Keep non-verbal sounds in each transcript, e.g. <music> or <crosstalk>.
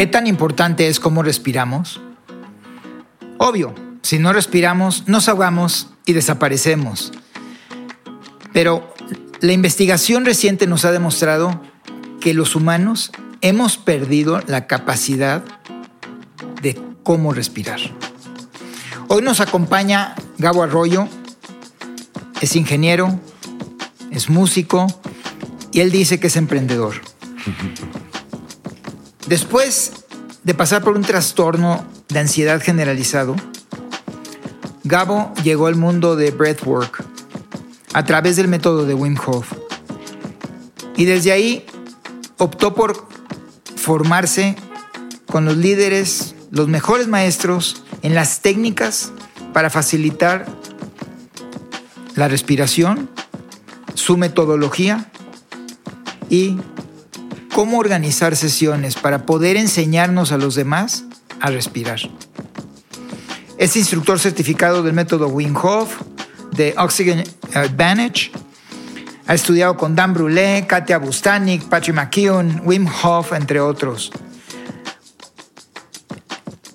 ¿Qué tan importante es cómo respiramos? Obvio, si no respiramos, nos ahogamos y desaparecemos. Pero la investigación reciente nos ha demostrado que los humanos hemos perdido la capacidad de cómo respirar. Hoy nos acompaña Gabo Arroyo, es ingeniero, es músico y él dice que es emprendedor. Después de pasar por un trastorno de ansiedad generalizado, Gabo llegó al mundo de breathwork a través del método de Wim Hof. Y desde ahí optó por formarse con los líderes, los mejores maestros en las técnicas para facilitar la respiración, su metodología y cómo organizar sesiones para poder enseñarnos a los demás a respirar. Es instructor certificado del método Wim Hof, de Oxygen Advantage. Ha estudiado con Dan Brulé, Katia Bustanik, Patrick McKeown, Wim Hof, entre otros.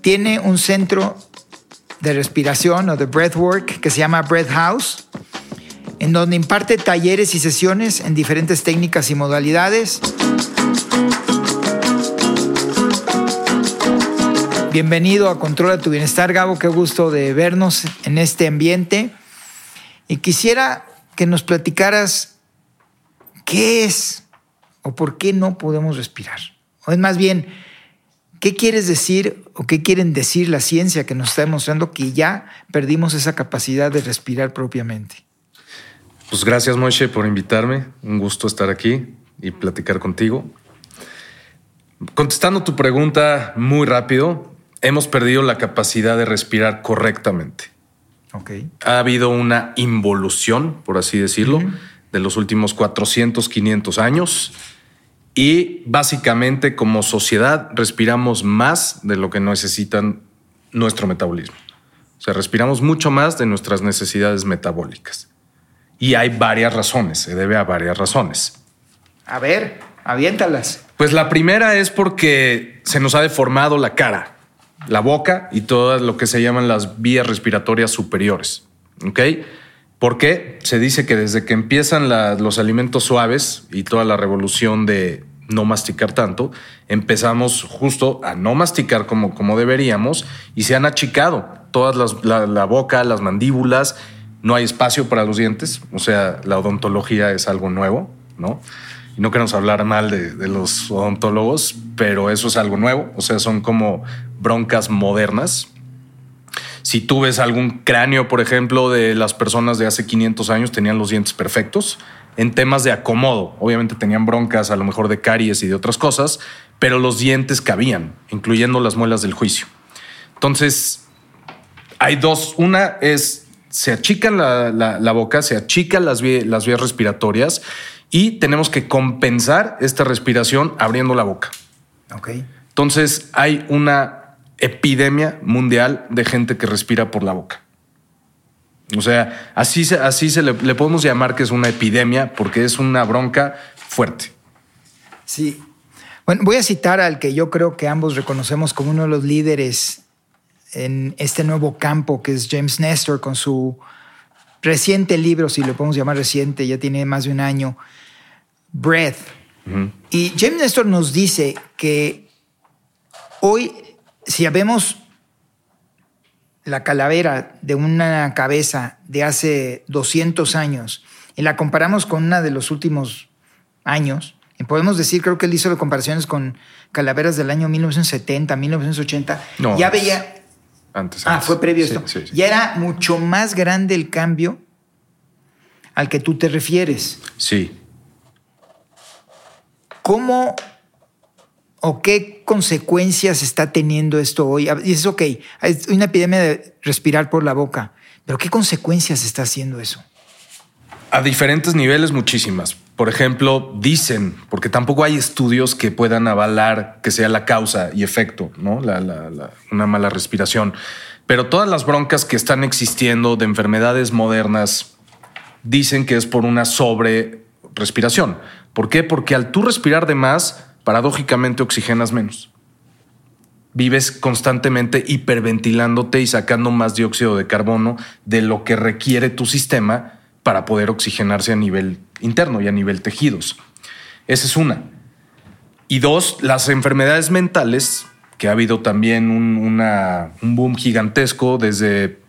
Tiene un centro de respiración o de breathwork que se llama Breath House, en donde imparte talleres y sesiones en diferentes técnicas y modalidades. Bienvenido a Controla tu Bienestar, Gabo. Qué gusto de vernos en este ambiente. Y quisiera que nos platicaras qué es o por qué no podemos respirar. O es más bien, ¿qué quieres decir o qué quieren decir la ciencia que nos está demostrando que ya perdimos esa capacidad de respirar propiamente? Pues gracias, Moishe, por invitarme. Un gusto estar aquí y platicar contigo. Contestando tu pregunta muy rápido, hemos perdido la capacidad de respirar correctamente. Okay. Ha habido una involución, por así decirlo, de los últimos 400, 500 años. Y básicamente como sociedad respiramos más de lo que necesitan nuestro metabolismo. O sea, respiramos mucho más de nuestras necesidades metabólicas. Y hay varias razones, se debe a varias razones. A ver, aviéntalas. Pues la primera es porque se nos ha deformado la cara la boca y todo lo que se llaman las vías respiratorias superiores. ¿Ok? Porque se dice que desde que empiezan los alimentos suaves y toda la revolución de no masticar tanto, empezamos justo a no masticar como, como deberíamos y se han achicado todas las, la, la boca, las mandíbulas, no hay espacio para los dientes, o sea, la odontología es algo nuevo, ¿no? y no queremos hablar mal de, de, los odontólogos, pero eso es algo nuevo, o sea, son como broncas modernas. Si tú ves algún cráneo, por ejemplo, de las personas de hace 500 años, tenían los dientes perfectos. En temas de acomodo, obviamente tenían broncas a lo mejor de caries y de otras cosas, pero los dientes cabían, incluyendo las muelas del juicio. Entonces, hay dos. Una es, se achica la, la, la boca, se achican las, las vías respiratorias y tenemos que compensar esta respiración abriendo la boca. Entonces hay una epidemia mundial de gente que respira por la boca. O sea, así, se, así se le, le podemos llamar que es una epidemia porque es una bronca fuerte. Sí. Bueno, voy a citar al que yo creo que ambos reconocemos como uno de los líderes en este nuevo campo, que es James Nestor, con su reciente libro, si lo podemos llamar reciente, ya tiene más de un año, Breath. Uh -huh. Y James Nestor nos dice que hoy, si vemos la calavera de una cabeza de hace 200 años y la comparamos con una de los últimos años, y podemos decir, creo que él hizo comparaciones con calaveras del año 1970, 1980, no, ya veía... Antes, Ah, antes. fue previo sí, esto. Sí, sí. Ya era mucho más grande el cambio al que tú te refieres. Sí. ¿Cómo o qué consecuencias está teniendo esto hoy? Y es ok, hay una epidemia de respirar por la boca, pero ¿qué consecuencias está haciendo eso? A diferentes niveles, muchísimas. Por ejemplo, dicen, porque tampoco hay estudios que puedan avalar que sea la causa y efecto, ¿no? una mala respiración. Pero todas las broncas que están existiendo de enfermedades modernas dicen que es por una sobre respiración. ¿Por qué? Porque al tú respirar de más, paradójicamente oxigenas menos. Vives constantemente hiperventilándote y sacando más dióxido de carbono de lo que requiere tu sistema para poder oxigenarse a nivel interno y a nivel tejidos. Esa es una. Y dos, las enfermedades mentales, que ha habido también un, boom gigantesco desde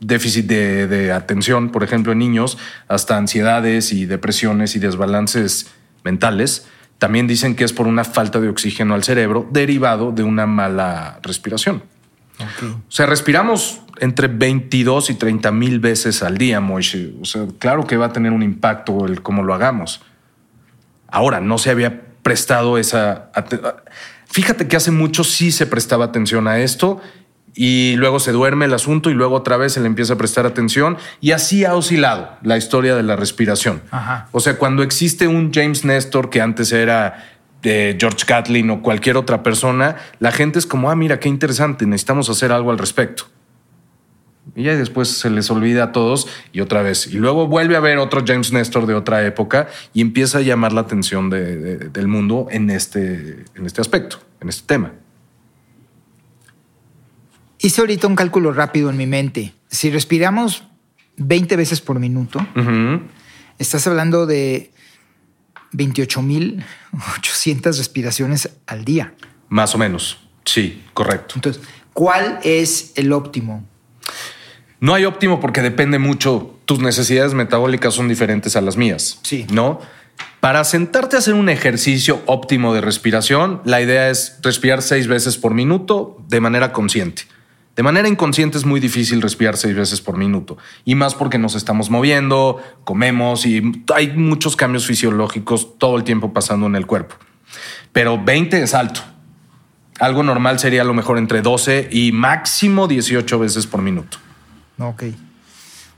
déficit de, de, atención, por ejemplo, en niños, hasta ansiedades y depresiones y desbalances mentales. También dicen que es por una falta de oxígeno al cerebro derivado de una mala respiración. O sea, respiramos entre 22 y 30 mil veces al día, Moishe. O sea, claro que va a tener un impacto el cómo lo hagamos. Ahora, no se había prestado esa... Fíjate que hace mucho sí se prestaba atención a esto y luego se duerme el asunto y luego otra vez se le empieza a prestar atención y así ha oscilado la historia de la respiración. O sea, cuando existe un James Nestor que antes era de George Catlin o cualquier otra persona, la gente es como, ah, mira, qué interesante, necesitamos hacer algo al respecto. Y ya después se les olvida a todos y otra vez. Y luego vuelve a ver otro James Nestor de otra época y empieza a llamar la atención del mundo en este, en este aspecto, en este tema. Hice ahorita un cálculo rápido en mi mente. Si respiramos 20 veces por minuto, estás hablando de 28.800 respiraciones al día. Más o menos. Sí, correcto. Entonces, ¿cuál es el óptimo? No hay óptimo porque depende mucho. Tus necesidades metabólicas son diferentes a las mías. Sí. ¿No? Para sentarte a hacer un ejercicio óptimo de respiración, la idea es respirar seis veces por minuto de manera consciente. De manera inconsciente es muy difícil respirar seis veces por minuto. Y más porque nos estamos moviendo, comemos y hay muchos cambios fisiológicos todo el tiempo pasando en el cuerpo. Pero 20 es alto. Algo normal sería a lo mejor entre 12 y máximo 18 veces por minuto. Ok.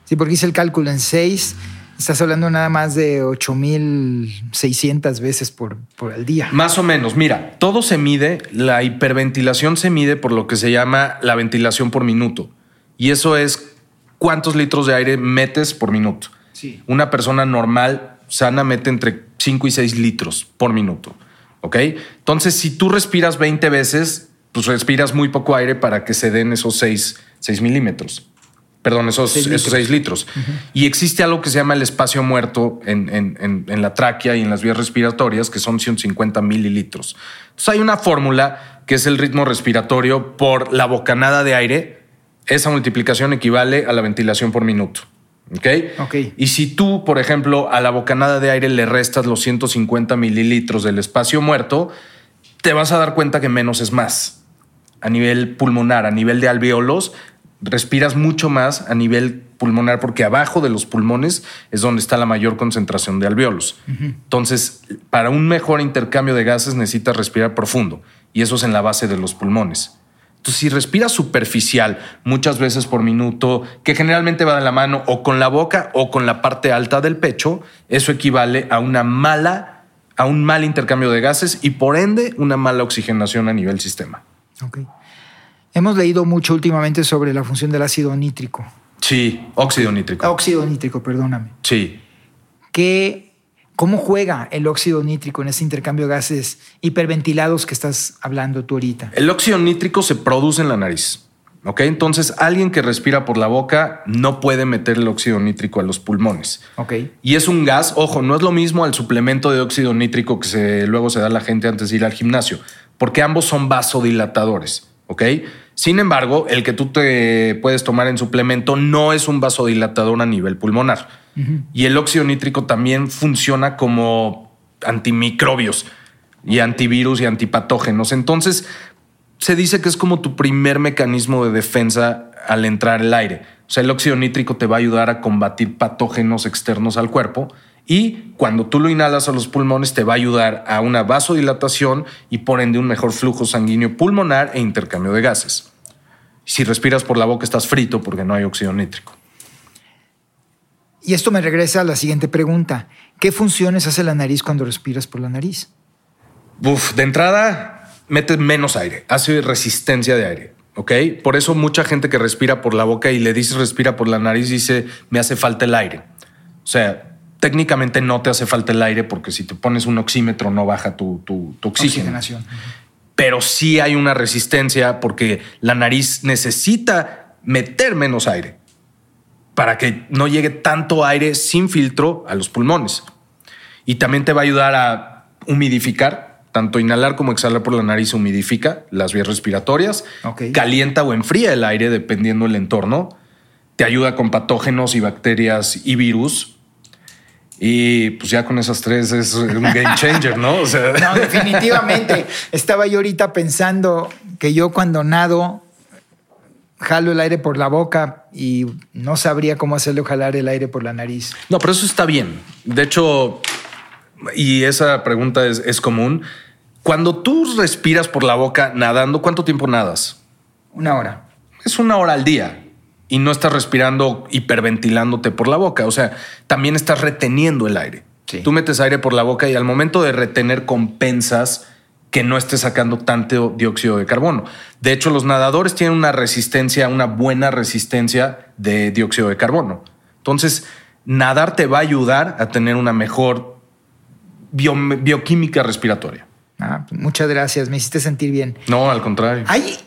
Sí, porque hice el cálculo en 6. Estás hablando nada más de 8.600 veces por, por el día. Más o menos. Mira, todo se mide, la hiperventilación se mide por lo que se llama la ventilación por minuto. Y eso es cuántos litros de aire metes por minuto. Sí. Una persona normal, sana, mete entre 5 y 6 litros por minuto. ¿Ok? Entonces, si tú respiras 20 veces, pues respiras muy poco aire para que se den esos 6, 6 milímetros. Perdón, esos seis litros. Esos seis litros. Y existe algo que se llama el espacio muerto en, en, en, la tráquea y en las vías respiratorias, que son 150 mililitros. Entonces hay una fórmula que es el ritmo respiratorio por la bocanada de aire. Esa multiplicación equivale a la ventilación por minuto. ¿Ok? Ok. Y si tú, por ejemplo, a la bocanada de aire le restas los 150 mililitros del espacio muerto, te vas a dar cuenta que menos es más. A nivel pulmonar, a nivel de alveolos, respiras mucho más a nivel pulmonar porque abajo de los pulmones es donde está la mayor concentración de alveolos. Entonces, para un mejor intercambio de gases necesitas respirar profundo y eso es en la base de los pulmones. Entonces, si respiras superficial muchas veces por minuto, que generalmente va de la mano o con la boca o con la parte alta del pecho, eso equivale a una mala, a un mal intercambio de gases y por ende una mala oxigenación a nivel sistema. Okay. Hemos leído mucho últimamente sobre la función del ácido nítrico. Sí, óxido nítrico. Óxido nítrico, perdóname. Sí. ¿Qué, ¿Cómo juega el óxido nítrico en ese intercambio de gases hiperventilados que estás hablando tú ahorita? El óxido nítrico se produce en la nariz. ¿Ok? Entonces, alguien que respira por la boca no puede meter el óxido nítrico a los pulmones. Ok. Y es un gas, ojo, no es lo mismo al suplemento de óxido nítrico que se, luego se da a la gente antes de ir al gimnasio, porque ambos son vasodilatadores. ¿Ok? Sin embargo, el que tú te puedes tomar en suplemento no es un vasodilatador a nivel pulmonar. Y el óxido nítrico también funciona como antimicrobios y antivirus y antipatógenos. Entonces, se dice que es como tu primer mecanismo de defensa al entrar el aire. O sea, el óxido nítrico te va a ayudar a combatir patógenos externos al cuerpo y cuando tú lo inhalas a los pulmones te va a ayudar a una vasodilatación y por ende un mejor flujo sanguíneo pulmonar e intercambio de gases. Si respiras por la boca estás frito porque no hay óxido nítrico. Y esto me regresa a la siguiente pregunta. ¿Qué funciones hace la nariz cuando respiras por la nariz? Uf, de entrada, metes menos aire, hace resistencia de aire. ¿ok? Por eso mucha gente que respira por la boca y le dice respira por la nariz dice me hace falta el aire. O sea, técnicamente no te hace falta el aire porque si te pones un oxímetro no baja tu, tu, tu oxígeno. Pero sí hay una resistencia porque la nariz necesita meter menos aire para que no llegue tanto aire sin filtro a los pulmones. Y también te va a ayudar a humidificar tanto inhalar como exhalar por la nariz humidifica las vías respiratorias, calienta o enfría el aire dependiendo del entorno, te ayuda con patógenos y bacterias y virus. Y pues ya con esas tres es un game changer, ¿no? O sea. <laughs> No, definitivamente. <laughs> Estaba yo ahorita pensando que yo cuando nado jalo el aire por la boca y no sabría cómo hacerlo jalar el aire por la nariz. No, pero eso está bien. De hecho, y esa pregunta es, es común. Cuando tú respiras por la boca nadando, ¿cuánto tiempo nadas? Una hora. Es una hora al día y no estás respirando hiperventilándote por la boca. O sea, también estás reteniendo el aire. Tú metes aire por la boca y al momento de retener compensas que no estés sacando tanto dióxido de carbono. De hecho, los nadadores tienen una resistencia, una buena resistencia de dióxido de carbono. Entonces, nadar te va a ayudar a tener una mejor bioquímica respiratoria. Ah, pues muchas gracias, me hiciste sentir bien. No, al contrario. Hay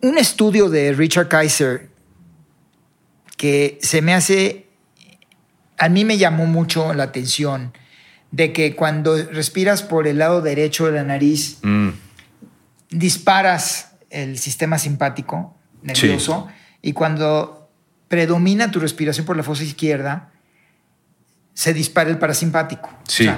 un estudio de Richard Kaiser que se me hace, a mí me llamó mucho la atención, de que cuando respiras por el lado derecho de la nariz, mm. disparas el sistema simpático nervioso y cuando predomina tu respiración por la fosa izquierda, se dispara el parasimpático. Sí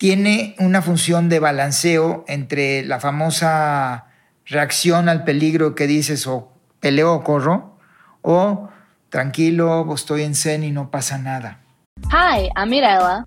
tiene una función de balanceo entre la famosa reacción al peligro que dices o peleo o corro o tranquilo, estoy en zen y no pasa nada. Hi, I'm Mirella.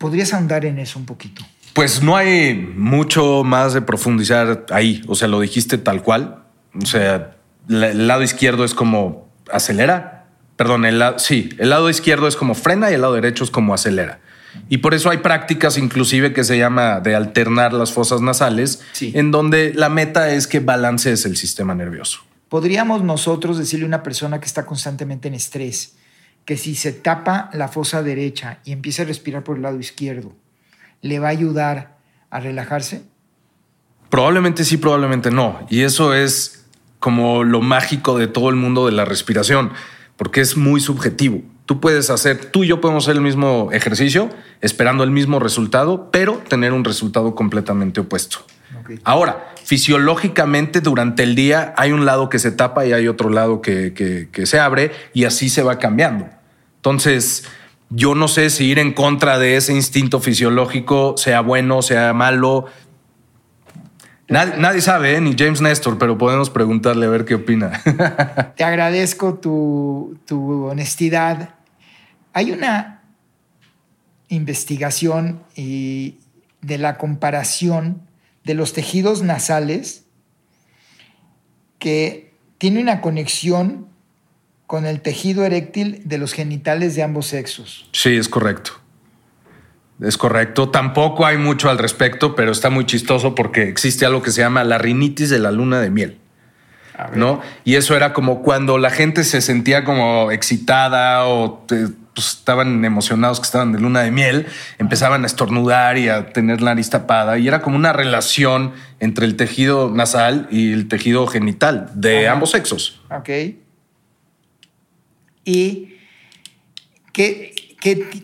¿Podrías ahondar en eso un poquito? Pues no hay mucho más de profundizar ahí. O sea, lo dijiste tal cual. O sea, el lado izquierdo es como acelera perdón, el lado, sí, el lado izquierdo es como frena y el lado derecho es como acelera. Y por eso hay prácticas inclusive que se llama de alternar las fosas nasales, en donde la meta es que balancees el sistema nervioso. Podríamos nosotros decirle a una persona que está constantemente en estrés que si se tapa la fosa derecha y empieza a respirar por el lado izquierdo, ¿le va a ayudar a relajarse? Probablemente sí, probablemente no. Y eso es como lo mágico de todo el mundo de la respiración porque es muy subjetivo. Tú puedes hacer, tú y yo podemos hacer el mismo ejercicio esperando el mismo resultado, pero tener un resultado completamente opuesto. Ahora, fisiológicamente durante el día hay un lado que se tapa y hay otro lado que, que se abre y así se va cambiando. Entonces, yo no sé si ir en contra de ese instinto fisiológico sea bueno, sea malo. Nadie, sabe, ¿eh? ni James Nestor, pero podemos preguntarle a ver qué opina. <laughs> Te agradezco tu, honestidad. Hay una investigación y de la comparación de los tejidos nasales que tiene una conexión con el tejido eréctil de los genitales de ambos sexos. Sí, es correcto. Es correcto. Tampoco hay mucho al respecto, pero está muy chistoso porque existe algo que se llama la rinitis de la luna de miel. ¿No? Y eso era como cuando la gente se sentía como excitada o pues, estaban emocionados que estaban de luna de miel, empezaban a estornudar y a tener la nariz tapada y era como una relación entre el tejido nasal y el tejido genital de Ajá. ambos sexos. Ok. ¿Y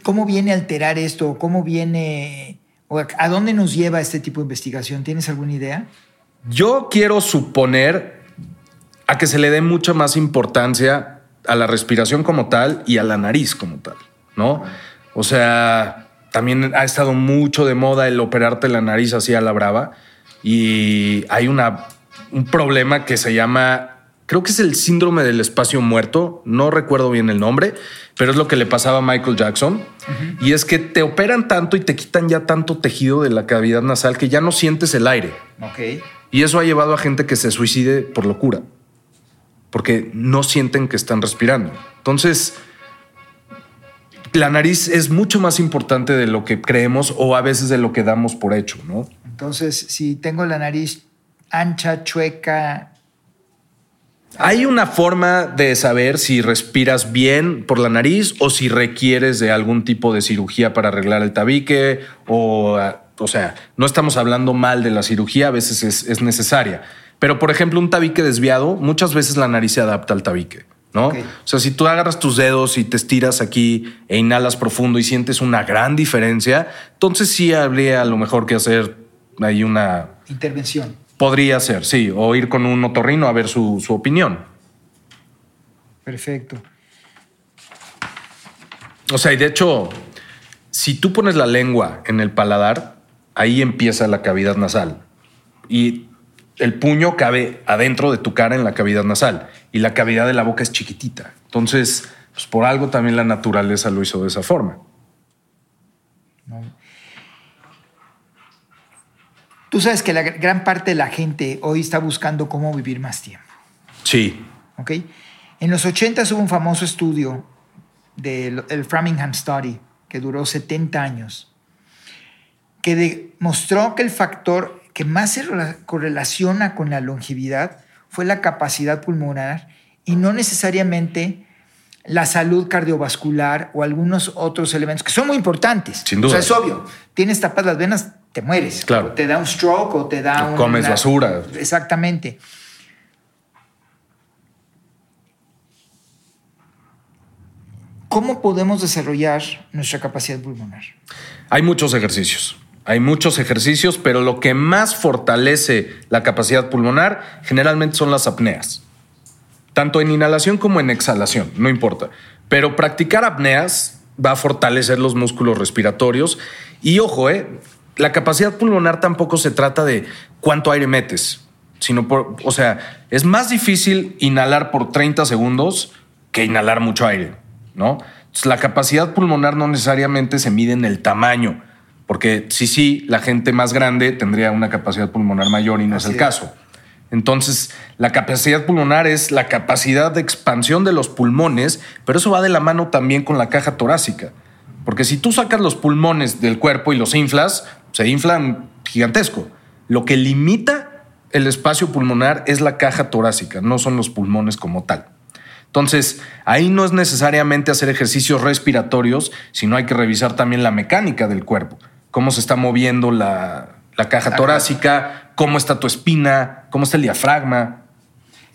cómo viene a alterar esto? ¿Cómo viene... a- ¿A dónde nos lleva este tipo de investigación? ¿Tienes alguna idea? Yo quiero suponer a que se le dé mucha más importancia a la respiración como tal y a la nariz como tal, ¿no? O sea, también ha estado mucho de moda el operarte la nariz así a la brava y hay un problema que se llama, creo que es el síndrome del espacio muerto, no recuerdo bien el nombre, pero es lo que le pasaba a Michael Jackson. Y es que te operan tanto y te quitan ya tanto tejido de la cavidad nasal que ya no sientes el aire. Ok. Y eso ha llevado a gente que se suicide por locura, porque no sienten que están respirando. Entonces, la nariz es mucho más importante de lo que creemos o a veces de lo que damos por hecho, ¿no? Entonces, si tengo la nariz ancha, chueca, Hay una forma de saber si respiras bien por la nariz o si requieres de algún tipo de cirugía para arreglar el tabique o, ah, o sea, no estamos hablando mal de la cirugía, a veces es, es necesaria. Pero, por ejemplo, un tabique desviado, muchas veces la nariz se adapta al tabique, ¿no? O sea, si tú agarras tus dedos y te estiras aquí e inhalas profundo y sientes una gran diferencia, entonces sí habría a lo mejor que hacer ahí una, intervención. Podría ser, sí, o ir con un otorrino a ver su, su opinión. Perfecto. O sea, y de hecho, si tú pones la lengua en el paladar, ahí empieza la cavidad nasal. Y el puño cabe adentro de tu cara en la cavidad nasal. Y la cavidad de la boca es chiquitita. Entonces, pues por algo también la naturaleza lo hizo de esa forma. Tú sabes que la gr- gran parte de la gente hoy está buscando cómo vivir más tiempo. Sí. ¿ok? En los 80 hubo un famoso estudio del el Framingham Study que duró 70 años, que demostró que el factor que más se rela- correlaciona con la longevidad fue la capacidad pulmonar y no necesariamente la salud cardiovascular o algunos otros elementos que son muy importantes. Sin duda. O sea, es obvio. Tienes tapadas las venas, te mueres. Claro. O te da un stroke o te da O un... comes basura. Exactamente. ¿Cómo podemos desarrollar nuestra capacidad pulmonar? Hay muchos ejercicios. Hay muchos ejercicios, pero lo que más fortalece la capacidad pulmonar generalmente son las apneas. Tanto en inhalación como en exhalación, no importa. Pero practicar apneas va a fortalecer los músculos respiratorios. Y ojo, eh, la capacidad pulmonar tampoco se trata de cuánto aire metes, sino por, o sea, es más difícil inhalar por 30 segundos que inhalar mucho aire, ¿no? Entonces, la capacidad pulmonar no necesariamente se mide en el tamaño, porque sí, sí, la gente más grande tendría una capacidad pulmonar mayor y no Así es el es. caso. Entonces, la capacidad pulmonar es la capacidad de expansión de los pulmones, pero eso va de la mano también con la caja torácica. Porque si tú sacas los pulmones del cuerpo y los inflas, se inflan gigantesco. Lo que limita el espacio pulmonar es la caja torácica, no son los pulmones como tal. Entonces, ahí no es necesariamente hacer ejercicios respiratorios, sino hay que revisar también la mecánica del cuerpo, cómo se está moviendo la, la caja Ajá. torácica, cómo está tu espina, cómo está el diafragma.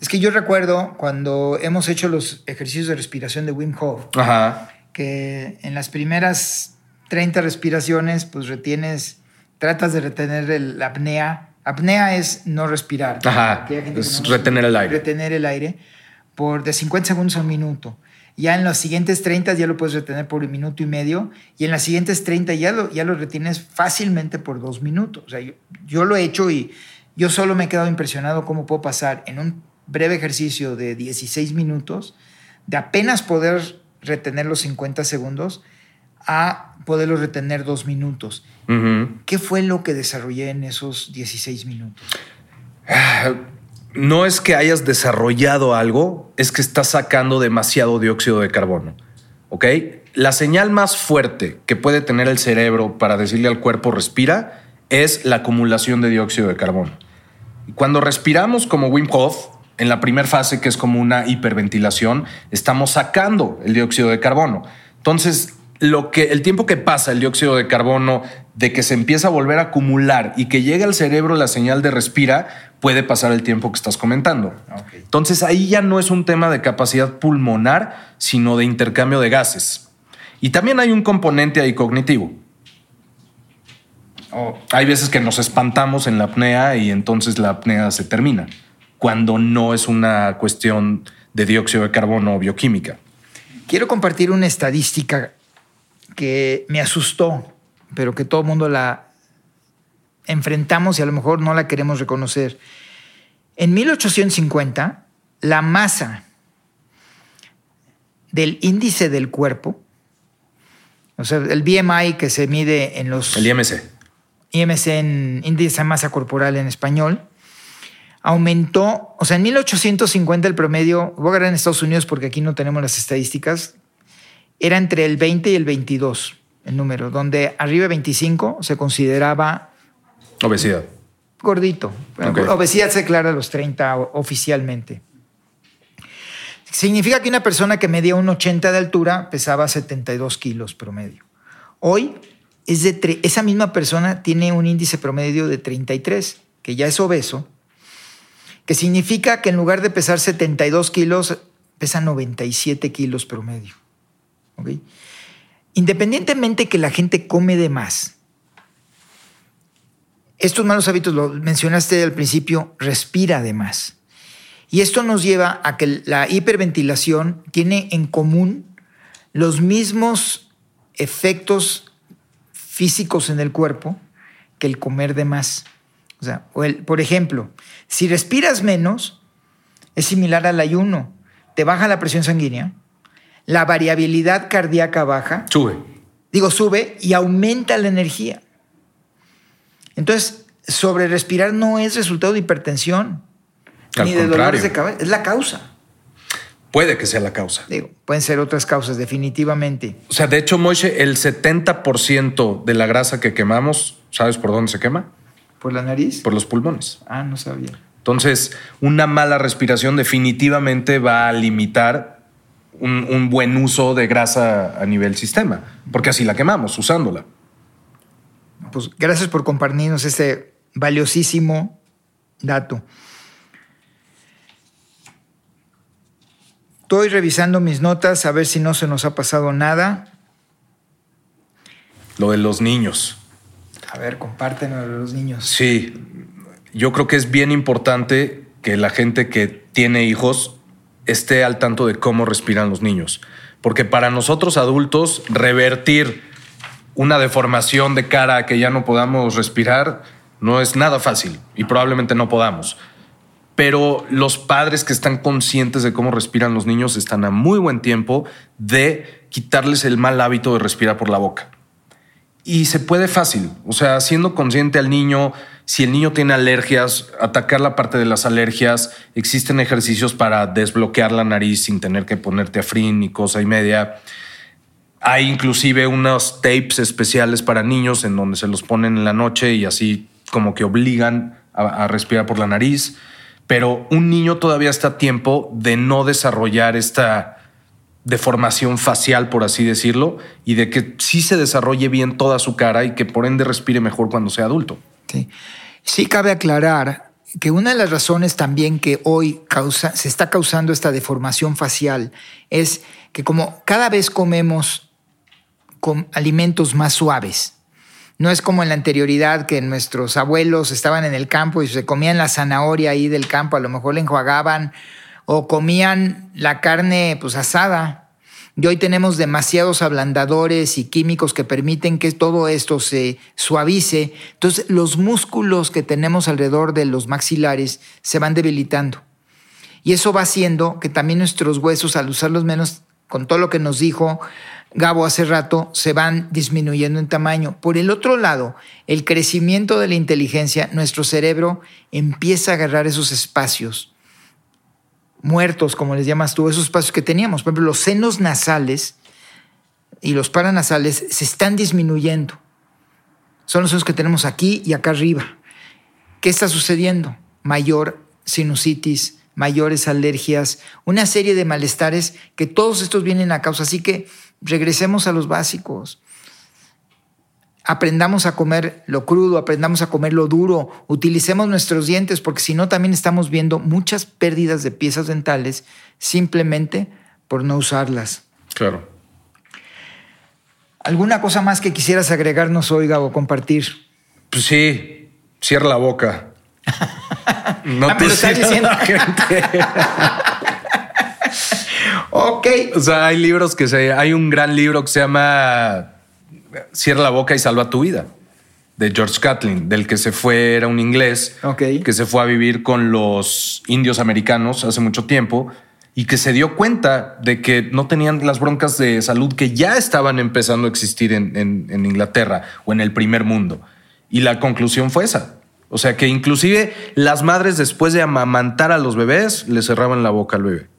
Es que yo recuerdo cuando hemos hecho los ejercicios de respiración de Wim Hof, Ajá. que en las primeras 30 respiraciones, pues retienes, tratas de retener el- la apnea. Apnea es no respirar. Ajá, es no retener el aire. Retener el aire por de 50 segundos a un minuto. Ya en los siguientes 30 ya lo puedes retener por un minuto y medio y en las siguientes 30 ya lo, ya lo retienes fácilmente por dos minutos. O sea, yo, yo lo he hecho y yo solo me he quedado impresionado cómo puedo pasar en un breve ejercicio de 16 minutos de apenas poder retener los 50 segundos a poderlo retener dos minutos. ¿Qué fue lo que desarrollé en esos 16 minutos? No es que hayas desarrollado algo, es que estás sacando demasiado dióxido de carbono. ¿Ok? La señal más fuerte que puede tener el cerebro para decirle al cuerpo respira es la acumulación de dióxido de carbono. Y cuando respiramos como Wim Hof, en la primera fase, que es como una hiperventilación, estamos sacando el dióxido de carbono. Entonces, lo que el tiempo que pasa el dióxido de carbono de que se empieza a volver a acumular y que llega al cerebro la señal de respira, puede pasar el tiempo que estás comentando. Entonces ahí ya no es un tema de capacidad pulmonar, sino de intercambio de gases. Y también hay un componente ahí cognitivo. Hay veces que nos espantamos en la apnea y entonces la apnea se termina, cuando no es una cuestión de dióxido de carbono bioquímica. Quiero compartir una estadística que me asustó, pero que todo el mundo la enfrentamos y a lo mejor no la queremos reconocer. En 1850, la masa del índice del cuerpo, o sea, el BMI que se mide en los... El IMC. IMC en índice de masa corporal en español, aumentó, o sea, en 1850 el promedio, voy a agarrar en Estados Unidos porque aquí no tenemos las estadísticas, era entre el 20 y el 22 el número, donde arriba de 25 se consideraba... Obesidad. Gordito. Obesidad se declara a los 30 oficialmente. Significa que una persona que medía un 80 de altura pesaba 72 kilos promedio. Hoy es de esa misma persona tiene un índice promedio de 33, que ya es obeso, que significa que en lugar de pesar 72 kilos, pesa 97 kilos promedio. Independientemente que la gente come de más, estos malos hábitos, lo mencionaste al principio, respira de más. Y esto nos lleva a que la hiperventilación tiene en común los mismos efectos físicos en el cuerpo que el comer de más. O sea, por ejemplo, si respiras menos, es similar al ayuno. Te baja la presión sanguínea, la variabilidad cardíaca baja. Sube. Digo, sube y aumenta la energía. Entonces, sobre respirar no es resultado de hipertensión ni de dolores de cabeza, es la causa. Puede que sea la causa. Digo, pueden ser otras causas, definitivamente. O sea, de hecho, Moishe, el 70% de la grasa que quemamos, ¿sabes por dónde se quema? ¿Por la nariz? Por los pulmones. Ah, no sabía. Entonces, una mala respiración definitivamente va a limitar un, buen uso de grasa a nivel sistema, porque así la quemamos, usándola. Pues gracias por compartirnos este valiosísimo dato. Estoy revisando mis notas a ver si no se nos ha pasado nada. Lo de los niños. A ver, compártenos lo de los niños. Sí, yo creo que es bien importante que la gente que tiene hijos esté al tanto de cómo respiran los niños. Porque para nosotros adultos, revertir una deformación de cara que ya no podamos respirar no es nada fácil y probablemente no podamos. Pero los padres que están conscientes de cómo respiran los niños están a muy buen tiempo de quitarles el mal hábito de respirar por la boca. Y se puede fácil, o sea, siendo consciente al niño, si el niño tiene alergias, atacar la parte de las alergias. Existen ejercicios para desbloquear la nariz sin tener que ponerte a frin ni cosa y media. Hay inclusive unos tapes especiales para niños en donde se los ponen en la noche y así como que obligan a, a respirar por la nariz. Pero un niño todavía está a tiempo de no desarrollar esta deformación facial, por así decirlo, y de que sí se desarrolle bien toda su cara y que por ende respire mejor cuando sea adulto. Sí. cabe aclarar que una de las razones también que hoy causa, se está causando esta deformación facial es que como cada vez comemos con alimentos más suaves, no es como en la anterioridad que nuestros abuelos estaban en el campo y se comían la zanahoria ahí del campo, a lo mejor le enjuagaban o comían la carne pues asada y hoy tenemos demasiados ablandadores y químicos que permiten que todo esto se suavice. Entonces los músculos que tenemos alrededor de los maxilares se van debilitando. Y eso va haciendo que también nuestros huesos, al usarlos menos, con todo lo que nos dijo Gabo hace rato, se van disminuyendo en tamaño. Por el otro lado, el crecimiento de la inteligencia, nuestro cerebro empieza a agarrar esos espacios muertos, como les llamas tú, esos espacios que teníamos. Por ejemplo, los senos nasales y los paranasales se están disminuyendo. Son los senos que tenemos aquí y acá arriba. ¿Qué está sucediendo? Mayor sinusitis, mayores alergias, una serie de malestares que todos estos vienen a causa. Así que regresemos a los básicos. Aprendamos a comer lo crudo, aprendamos a comer lo duro, utilicemos nuestros dientes, porque si no también estamos viendo muchas pérdidas de piezas dentales simplemente por no usarlas. Claro. ¿Alguna cosa más que quisieras agregarnos hoy, Gabo, compartir? Pues sí, cierra la boca. <laughs> No ah, te lo estás diciendo. La gente. <laughs> ok. O sea, hay libros que se. Hay un gran libro que se llama Cierra la boca y salva tu vida. De George Catlin, del que se fue, era un inglés, que se fue a vivir con los indios americanos hace mucho tiempo y que se dio cuenta de que no tenían las broncas de salud que ya estaban empezando a existir en, en, Inglaterra o en el primer mundo. Y la conclusión fue esa. O sea que inclusive las madres después de amamantar a los bebés le cerraban la boca al bebé.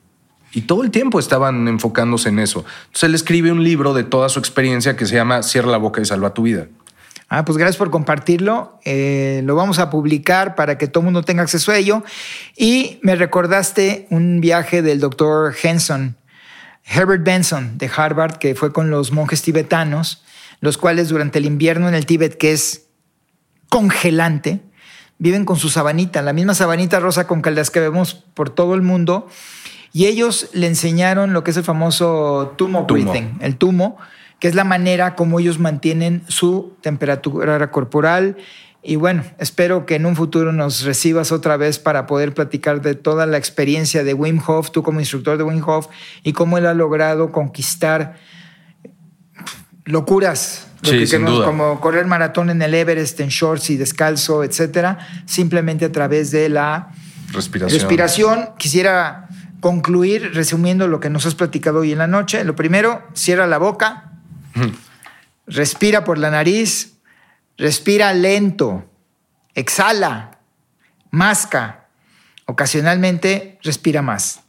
Y todo el tiempo estaban enfocándose en eso. Entonces él escribe un libro de toda su experiencia que se llama Cierra la boca y salva tu vida. Ah, pues gracias por compartirlo. Eh, lo vamos a publicar para que todo el mundo tenga acceso a ello. Y me recordaste un viaje del doctor Henson, Herbert Benson de Harvard, que fue con los monjes tibetanos, los cuales durante el invierno en el Tíbet, que es congelante, viven con su sabanita, la misma sabanita rosa con caldas que vemos por todo el mundo. Y ellos le enseñaron lo que es el famoso tumo, tumo. breathing, el tumo, que es la manera como ellos mantienen su temperatura corporal. Y bueno, espero que en un futuro nos recibas otra vez para poder platicar de toda la experiencia de Wim Hof, tú como instructor de Wim Hof, y cómo él ha logrado conquistar locuras, como correr maratón en el Everest en shorts y descalzo, etcétera, simplemente a través de la respiración. respiración. Quisiera concluir resumiendo lo que nos has platicado hoy en la noche. Lo primero, cierra la boca, Respira por la nariz, respira lento, exhala, masca, ocasionalmente respira más.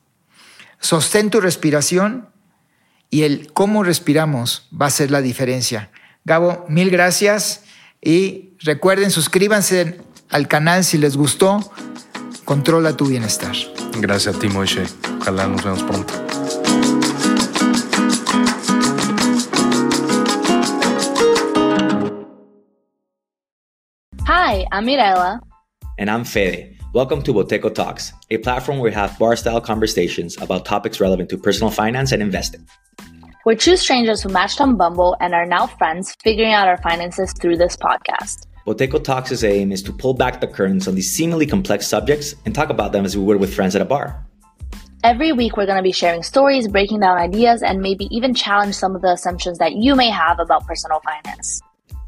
Sostén tu respiración y el cómo respiramos va a ser la diferencia. Gabo, mil gracias y recuerden suscríbanse al canal si les gustó. Controla tu bienestar. Gracias a ti, Moishe. Ojalá nos vemos pronto. Hi, I'm Mirella. And I'm Fede. Welcome to Boteco Talks, a platform where we have bar style conversations about topics relevant to personal finance and investing. We're two strangers who matched on Bumble and are now friends, figuring out our finances through this podcast. Boteco Talks' aim is to pull back the curtains on these seemingly complex subjects and talk about them as we would with friends at a bar. Every week, we're going to be sharing stories, breaking down ideas, and maybe even challenge some of the assumptions that you may have about personal finance.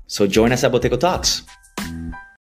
So join us at Boteco Talks.